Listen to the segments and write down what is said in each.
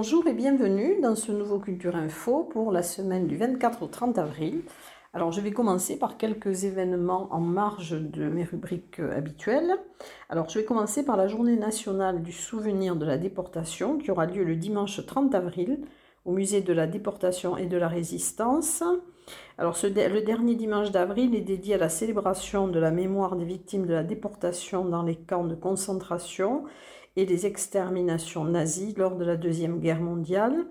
Bonjour et bienvenue dans ce nouveau Culture Info pour la semaine du 24 au 30 avril. Alors je vais commencer par quelques événements en marge de mes rubriques euh, habituelles. Alors je vais commencer par la journée nationale du souvenir de la déportation qui aura lieu le dimanche 30 avril au musée de la déportation et de la résistance. Alors le dernier dimanche d'avril est dédié à la célébration de la mémoire des victimes de la déportation dans les camps de concentration et des exterminations nazies lors de la Deuxième Guerre mondiale.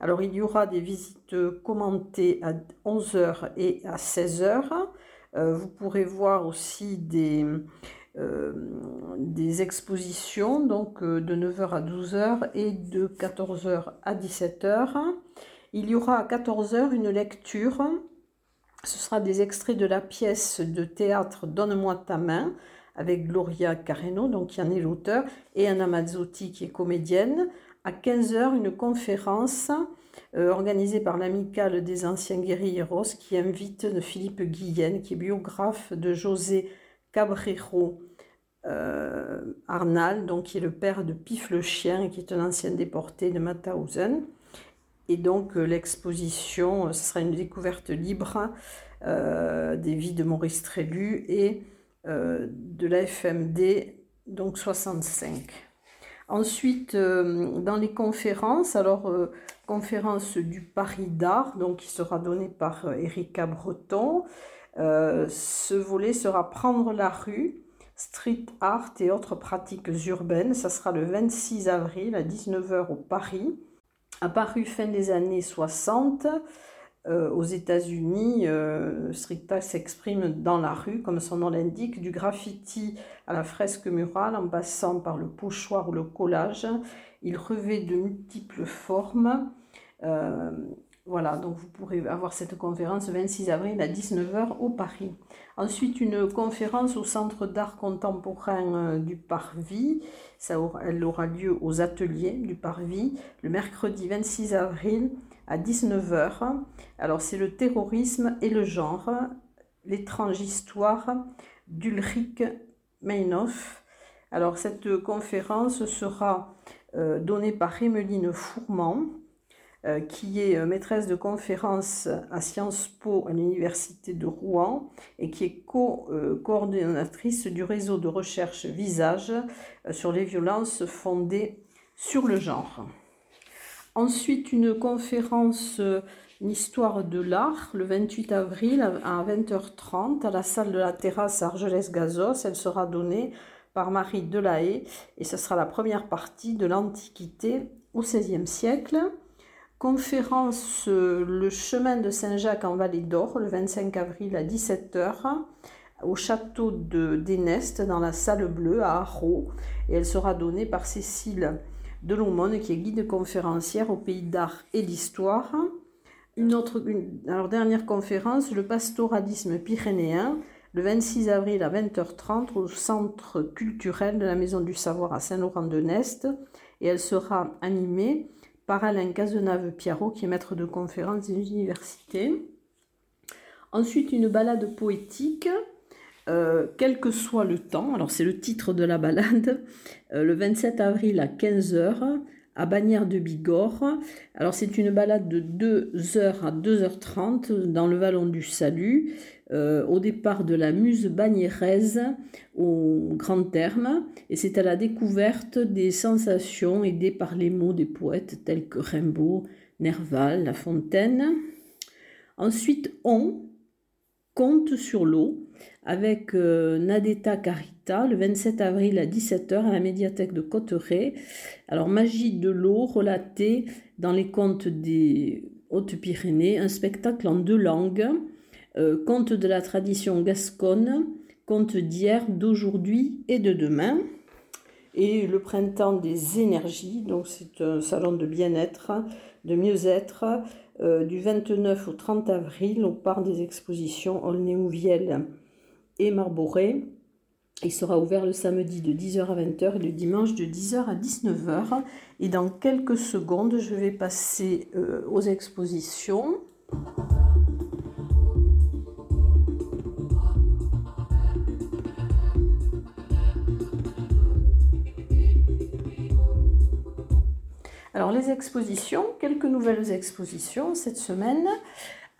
Alors il y aura des visites commentées à 11h et à 16h. Euh, vous pourrez voir aussi des, euh, expositions donc euh, de 9h à 12h et de 14h à 17h. Il y aura à 14h une lecture. Ce sera des extraits de la pièce de théâtre Donne-moi ta main avec Gloria Carreno, donc qui en est l'auteur, et Anna Mazzotti qui est comédienne. À 15h, une conférence euh, organisée par l'Amicale des anciens guerrilleros qui invite Philippe Guillen, qui est biographe de José Cabrero euh, Arnal, donc qui est le père de Pif le chien, qui est un ancien déporté de Mauthausen. Et donc euh, l'exposition, sera une découverte libre des vies de Maurice Trélu et euh, de la FMD, donc 65. Ensuite, euh, dans les conférences, alors euh, conférence du Paris d'art, donc qui sera donnée par Erika Breton. ce volet sera Prendre la rue, street art et autres pratiques urbaines. Ça sera le 26 avril à 19h au Paris. Apparu fin des années 60, euh, aux États-Unis, euh, Stricta s'exprime dans la rue, comme son nom l'indique, du graffiti à la fresque murale, en passant par le pochoir ou le collage. Il revêt de multiples formes. Euh, voilà, donc vous pourrez avoir cette conférence le 26 avril à 19h au Paris. Ensuite, une conférence au Centre d'art contemporain du Parvis. Ça elle aura lieu aux ateliers du Parvis le mercredi 26 avril à 19h. Alors c'est le terrorisme et le genre, l'étrange histoire d'Ulrich Meinhof. Alors cette conférence sera euh, donnée par Emeline Fourmand, euh, qui est euh, maîtresse de conférence à Sciences Po à l'Université de Rouen et qui est co-coordonnatrice du réseau de recherche Visage sur les violences fondées sur le genre. Ensuite, une conférence, euh, histoire de l'art, le 28 avril à 20h30 à la salle de la terrasse Argelès-Gazos. Elle sera donnée par Marie Delahaye et ce sera la première partie de l'Antiquité au XVIe siècle. Conférence euh, Le chemin de Saint-Jacques en Vallée d'Or, le 25 avril à 17h au château de d'Enest dans la salle bleue à Arrault et elle sera donnée par Cécile de l'aumône, qui est guide conférencière au pays d'art et d'histoire. Une autre, alors dernière conférence, le pastoralisme pyrénéen, le 26 avril à 20h30 au centre culturel de la Maison du Savoir à Saint-Laurent-de-Nest. Et elle sera animée par Alain Cazenave-Piarot, qui est maître de conférence des universités. Ensuite, une balade poétique euh, quel que soit le temps, alors c'est le titre de la balade, euh, le 27 avril à 15h à Bagnères de Bigorre. Alors c'est une balade de 2h à 2h30 dans le vallon du Salut, euh, au départ de la Muse Bagnérez au grand terme, et c'est à la découverte des sensations aidées par les mots des poètes tels que Rimbaud, Nerval, La Fontaine. Ensuite, on compte sur l'eau avec euh, Nadeta Carita le 27 avril à 17h à la médiathèque de Cotteret. Alors, Magie de l'eau relatée dans les contes des Hautes-Pyrénées, un spectacle en deux langues, euh, conte de la tradition gasconne, conte d'hier, d'aujourd'hui et de demain. Et le printemps des énergies, donc c'est un salon de bien-être, de mieux-être, euh, du 29 au 30 avril au parc des expositions Aulnay-Houviel et Marboré. Il sera ouvert le samedi de 10h à 20h et le dimanche de 10h à 19h. Et dans quelques secondes, je vais passer euh, aux expositions. Alors les expositions, quelques nouvelles expositions cette semaine.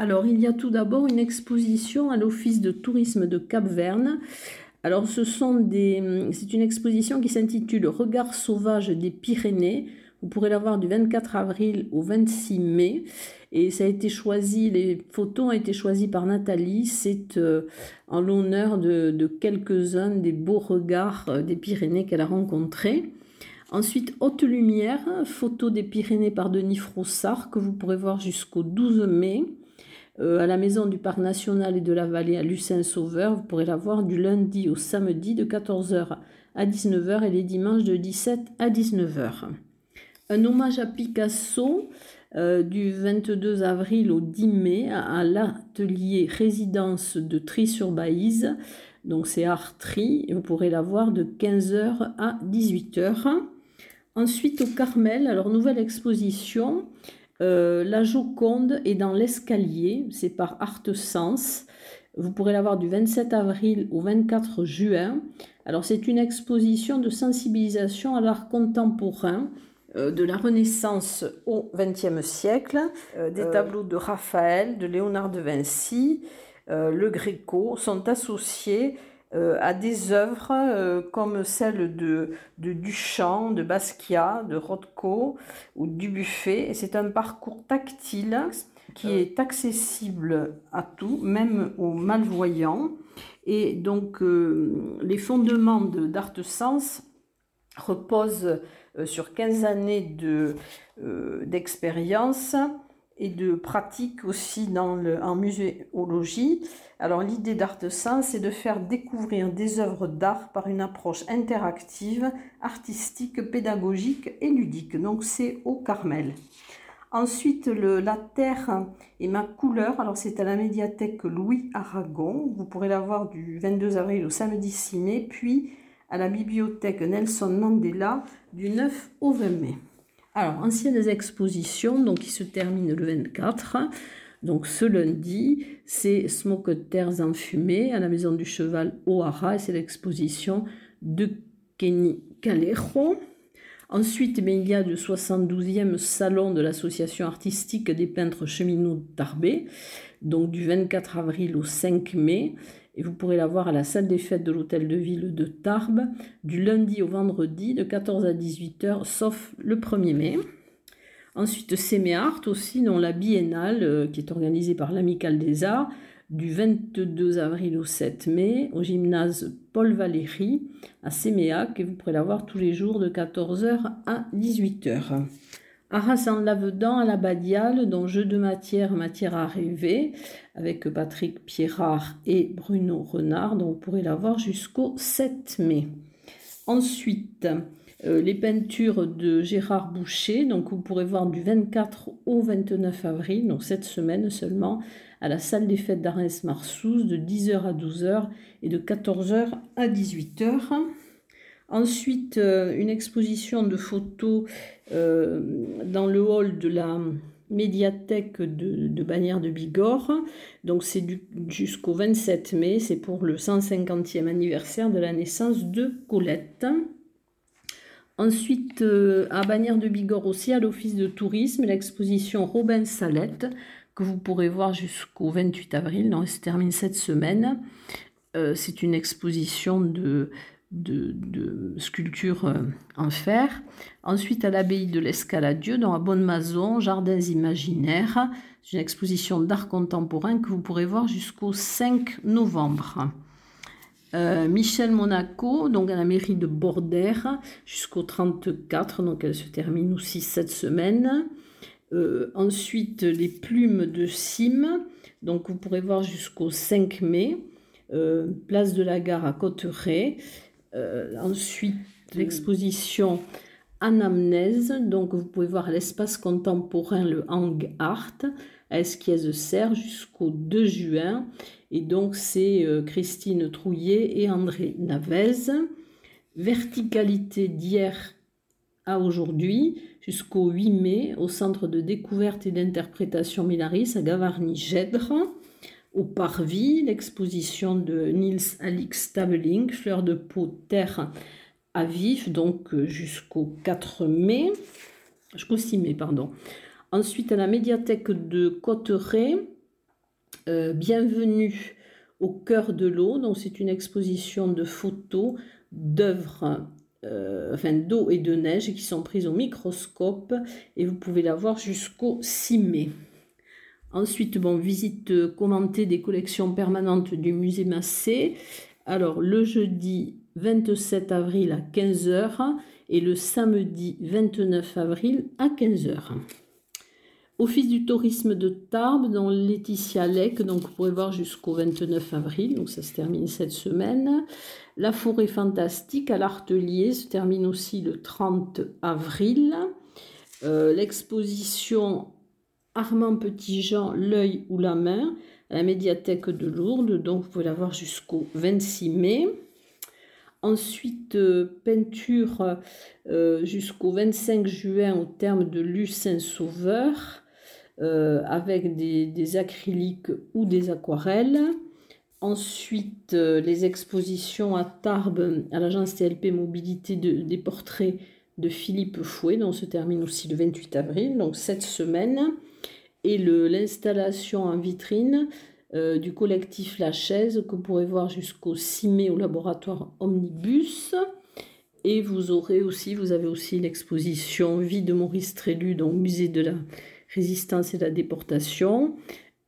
Alors il y a tout d'abord une exposition à l'Office de tourisme de Cap-Verne. Alors ce sont des, c'est une exposition qui s'intitule Regard sauvage des Pyrénées. Vous pourrez la voir du 24 avril au 26 mai. Et ça a été choisi, les photos ont été choisies par Nathalie. C'est euh, en l'honneur de, quelques-uns des beaux regards euh, des Pyrénées qu'elle a rencontrés. Ensuite, Haute Lumière, photo des Pyrénées par Denis Frossard, que vous pourrez voir jusqu'au 12 mai à la Maison du Parc National et de la Vallée à Lucin-Sauveur. Vous pourrez la voir du lundi au samedi de 14h à 19h et les dimanches de 17 à 19h. Un hommage à Picasso euh, du 22 avril au 10 mai à, l'atelier résidence de Tri-sur-Baïse. Donc c'est Art Tri vous pourrez la voir de 15h à 18h. Ensuite, au Carmel, alors nouvelle exposition. Euh, la Joconde est dans l'escalier, c'est par Art Sens. Vous pourrez la voir du 27 avril au 24 juin. Alors, c'est une exposition de sensibilisation à l'art contemporain euh, de la Renaissance au XXe siècle, euh, des tableaux de Raphaël, de Léonard de Vinci, le Gréco sont associés euh, à des œuvres euh, comme celles de, de, Duchamp, de Basquiat, de Rothko ou Dubuffet. C'est un parcours tactile qui euh. est accessible à tout, même aux malvoyants. Et donc les fondements d'Art Sens reposent sur 15 années d'expérience et de pratique aussi dans le, en muséologie. Alors l'idée d'Art c'est de faire découvrir des œuvres d'art par une approche interactive, artistique, pédagogique et ludique. Donc c'est au Carmel. Ensuite, la Terre et ma couleur. Alors c'est à la médiathèque Louis Aragon. Vous pourrez la voir du 22 avril au samedi 6 mai. Puis à la bibliothèque Nelson Mandela du 9 au 20 mai. Alors, anciennes expositions, donc qui se terminent le 24. Donc ce lundi, c'est Smoke Terres enfumées à la Maison du Cheval O'Hara et c'est l'exposition de Kenny Calero. Ensuite, il y a le 72e salon de l'association artistique des peintres cheminots d'Arbé, donc du 24 avril au 5 mai et vous pourrez la voir à la salle des fêtes de l'hôtel de ville de Tarbes du lundi au vendredi de 14 à 18h sauf le 1er mai. Ensuite Séméart aussi dont la biennale euh, qui est organisée par l'Amicale des Arts du 22 avril au 7 mai au gymnase Paul Valéry à Séméac et vous pourrez la voir tous les jours de 14h à 18h. Arras en Lavedan à la Badiale, dont jeu de matière, matière à rêver, avec Patrick Pierrard et Bruno Renard, dont vous pourrez la voir jusqu'au 7 mai. Ensuite, euh, les peintures de Gérard Boucher, donc vous pourrez voir du 24 au 29 avril, donc cette semaine seulement, à la salle des fêtes d'Arès-Marsouze de 10h à 12h et de 14h à 18h. Ensuite, euh, une exposition de photos euh, dans le hall de la médiathèque de, de Bagnères de Bigorre. Donc c'est jusqu'au 27 mai, c'est pour le 150e anniversaire de la naissance de Colette. Ensuite, euh, à Bagnères de Bigorre aussi, à l'Office de tourisme, l'exposition Robin Salette, que vous pourrez voir jusqu'au 28 avril, donc elle se termine cette semaine. c'est une exposition de, de, sculptures euh, en fer. Ensuite, à l'abbaye de l'Escaladieu, dans la Bonne-Maison, Jardins imaginaires. C'est une exposition d'art contemporain que vous pourrez voir jusqu'au 5 novembre. Euh, Michel Monaco, donc à la mairie de Bordère, jusqu'au 34, donc elle se termine aussi cette semaine. Euh, ensuite, les plumes de Cime, donc vous pourrez voir jusqu'au 5 mai. place de la gare à Cotteret. Euh, ensuite, l'exposition Anamnèse, donc vous pouvez voir l'espace contemporain, le Hang Art, à Esquiez-Serre jusqu'au 2 juin? Et donc, c'est euh, Christine Trouillet et André Navez. Verticalité d'hier à aujourd'hui, jusqu'au 8 mai, au Centre de découverte et d'interprétation Milaris à Gavarnie-Gèdre au Parvis, l'exposition de Niels Alix Stabeling, Fleurs de peau, terre à vif, donc jusqu'au 4 mai. jusqu'au 6 mai, pardon. Ensuite, à la médiathèque de Cotteret, euh, Bienvenue au cœur de l'eau. Donc, c'est une exposition de photos d'œuvres euh, enfin, d'eau et de neige qui sont prises au microscope et vous pouvez la voir jusqu'au 6 mai. Ensuite, bon, visite commentée des collections permanentes du musée Massé. Alors, le jeudi 27 avril à 15h et le samedi 29 avril à 15h. Office du tourisme de Tarbes, dans Laetitia Lec, donc vous pourrez voir jusqu'au 29 avril, donc ça se termine cette semaine. La forêt fantastique à l'Artelier se termine aussi le 30 avril. Euh, l'exposition Armand Petitjean, l'œil ou la main, à la médiathèque de Lourdes, donc vous pouvez la voir jusqu'au 26 mai. Ensuite, euh, peinture euh, jusqu'au 25 juin au terme de Lucin Sauveur, euh, avec des, acryliques ou des aquarelles. Ensuite, les expositions à Tarbes, à l'agence TLP Mobilité, des portraits de Philippe Fouet, dont se termine aussi le 28 avril, donc cette semaine. Et l'installation en vitrine euh, du collectif La Chaise que vous pourrez voir jusqu'au 6 mai au laboratoire Omnibus. Et vous aurez aussi, vous avez aussi l'exposition Vie de Maurice Trélu, donc musée de la résistance et de la déportation,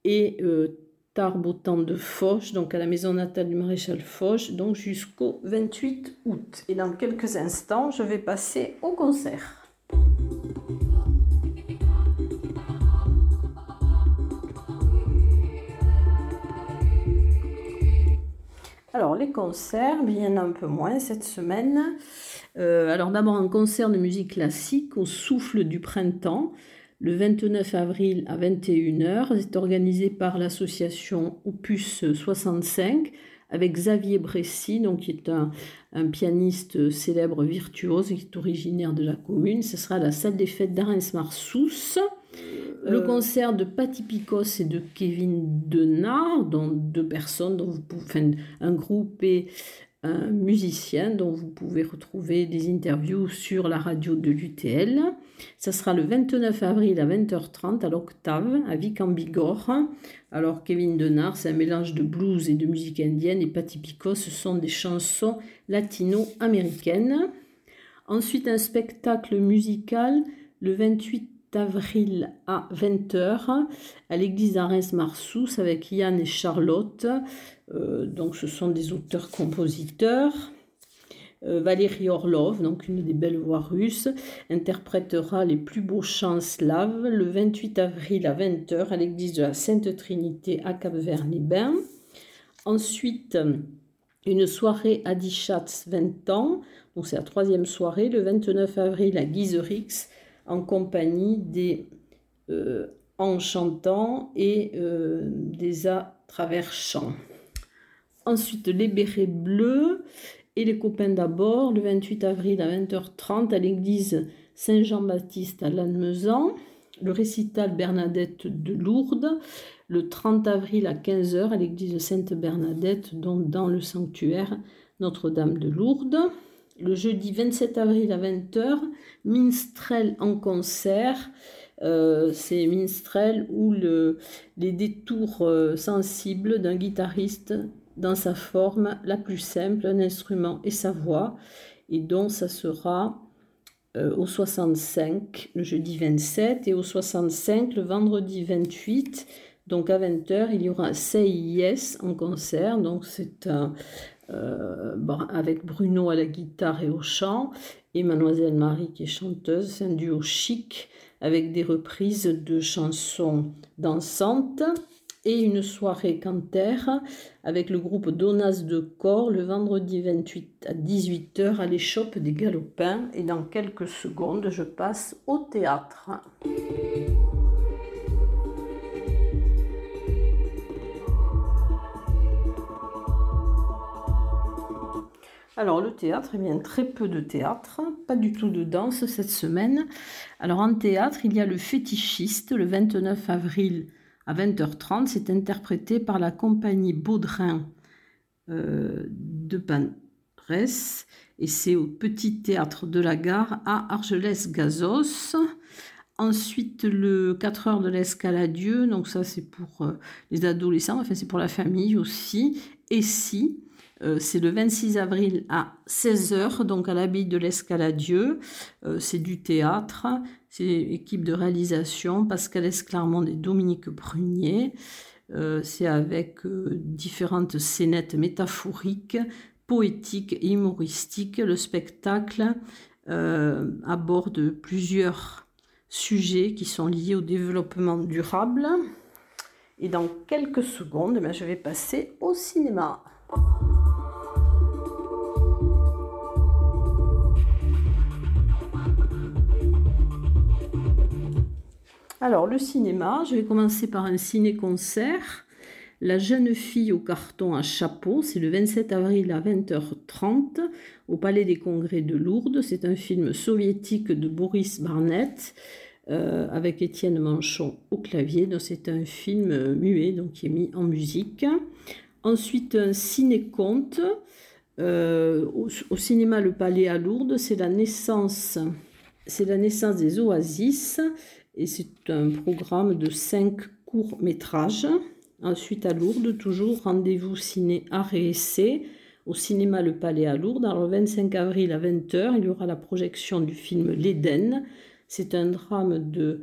et euh, de Foch, donc à la maison natale du maréchal Foch, donc jusqu'au 28 août. Et dans quelques instants, je vais passer au concert. Alors, les concerts, bien un peu moins cette semaine. Euh, alors, d'abord, un concert de musique classique au souffle du printemps, le 29 avril à 21h. C'est organisé par l'association Opus 65 avec Xavier Bressy, donc, qui est un, pianiste célèbre virtuose qui est originaire de la commune. Ce sera la salle des fêtes d'Arens-Marsous. Le euh, concert de Patty Picos et de Kevin Denard, dont deux personnes, dont vous pouvez, un groupe et un musicien dont vous pouvez retrouver des interviews sur la radio de l'UTL. Ça sera le 29 avril à 20h30 à l'Octave, à Vic en Bigorre. Alors Kevin Denard, c'est un mélange de blues et de musique indienne et Patty Picos, ce sont des chansons latino-américaines. Ensuite, un spectacle musical le 28 avril à 20h à l'église d'Arens-Marsous avec Yann et Charlotte. Euh, donc ce sont des auteurs-compositeurs. Euh, Valérie Orlov, donc une des belles voix russes, interprétera les plus beaux chants slaves le 28 avril à 20h à l'église de la Sainte Trinité à Cap-Vert-les-Bains. Ensuite, une soirée à Dichatz 20 ans, donc c'est la troisième soirée, le 29 avril à Guiserix en compagnie des euh, enchantants et euh, des à travers champs. Ensuite, les bérets bleus et les copains d'abord, le 28 avril à 20h30 à l'église Saint-Jean-Baptiste à Lannemezan, le récital Bernadette de Lourdes, le 30 avril à 15h à l'église Sainte-Bernadette, donc dans le sanctuaire Notre-Dame de Lourdes le jeudi 27 avril à 20h, Minstrel en concert. Euh, c'est Minstrel le, les détours euh, sensibles d'un guitariste dans sa forme la plus simple, un instrument et sa voix. Et donc ça sera euh, au 65 le jeudi 27 et au 65 le vendredi 28. Donc à 20h, il y aura Yes en concert. Donc c'est un, euh, avec Bruno à la guitare et au chant, et Mademoiselle Marie qui est chanteuse. C'est un duo chic avec des reprises de chansons dansantes et une soirée canter avec le groupe Donas de Corps le vendredi 28 à 18h à l'échoppe des Galopins. Et dans quelques secondes, je passe au théâtre. Alors le théâtre, eh très peu de théâtre, pas du tout de danse cette semaine. Alors en théâtre, il y a le fétichiste le 29 avril à 20h30. C'est interprété par la compagnie Baudrin euh, de Panrès et c'est au Petit Théâtre de la Gare à Argelès-Gazos. Ensuite, le 4 heures de l'escaladieu, donc ça c'est pour euh, les adolescents, enfin c'est pour la famille aussi. Et si, euh, c'est le 26 avril à 16h, donc à l'abbaye de l'Escaladieu. Euh, c'est du théâtre, c'est équipe de réalisation, Pascal Esclarmont et Dominique Prunier. c'est avec différentes scénettes métaphoriques, poétiques et humoristiques. Le spectacle aborde plusieurs sujets qui sont liés au développement durable. Et dans quelques secondes, eh je vais passer au cinéma. Alors, le cinéma, je vais commencer par un ciné-concert. La jeune fille au carton à chapeau, c'est le 27 avril à 20h30 au Palais des Congrès de Lourdes. C'est un film soviétique de Boris Barnett euh, avec Étienne Manchon au clavier. C'est un film euh, muet donc qui est mis en musique. Ensuite un ciné-conte euh, au, cinéma Le Palais à Lourdes. C'est la naissance des Oasis et c'est un programme de cinq courts métrages. Ensuite à Lourdes, toujours rendez-vous ciné art et au cinéma Le Palais à Lourdes. Alors, le 25 avril à 20h, il y aura la projection du film L'Éden c'est un drame de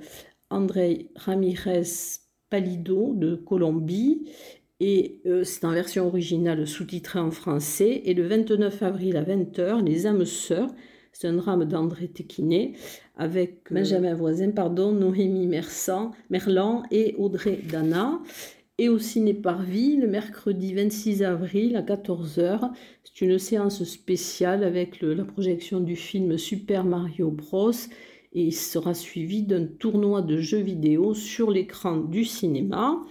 André Ramirez Palido de Colombie et euh, c'est en version originale sous-titrée en français. Et le 29 avril à 20h, Les âmes sœurs, c'est un drame d'André Tequinet avec euh, Benjamin Voisin, pardon, Noémie Mersan, Merlan et Audrey Dana. Et au ciné Parvis, le mercredi 26 avril à 14h, c'est une séance spéciale avec la projection du film Super Mario Bros et il sera suivi d'un tournoi de jeux vidéo sur l'écran du cinéma.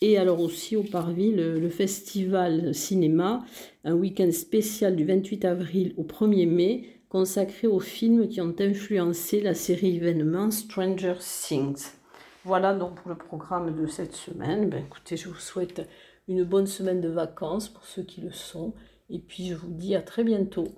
Et alors aussi au Parvis, le, festival cinéma, un week-end spécial du 28 avril au 1er mai, consacré aux films qui ont influencé la série événement Stranger Things. Voilà donc pour le programme de cette semaine. Ben, écoutez, je vous souhaite une bonne semaine de vacances pour ceux qui le sont. Et puis je vous dis à très bientôt.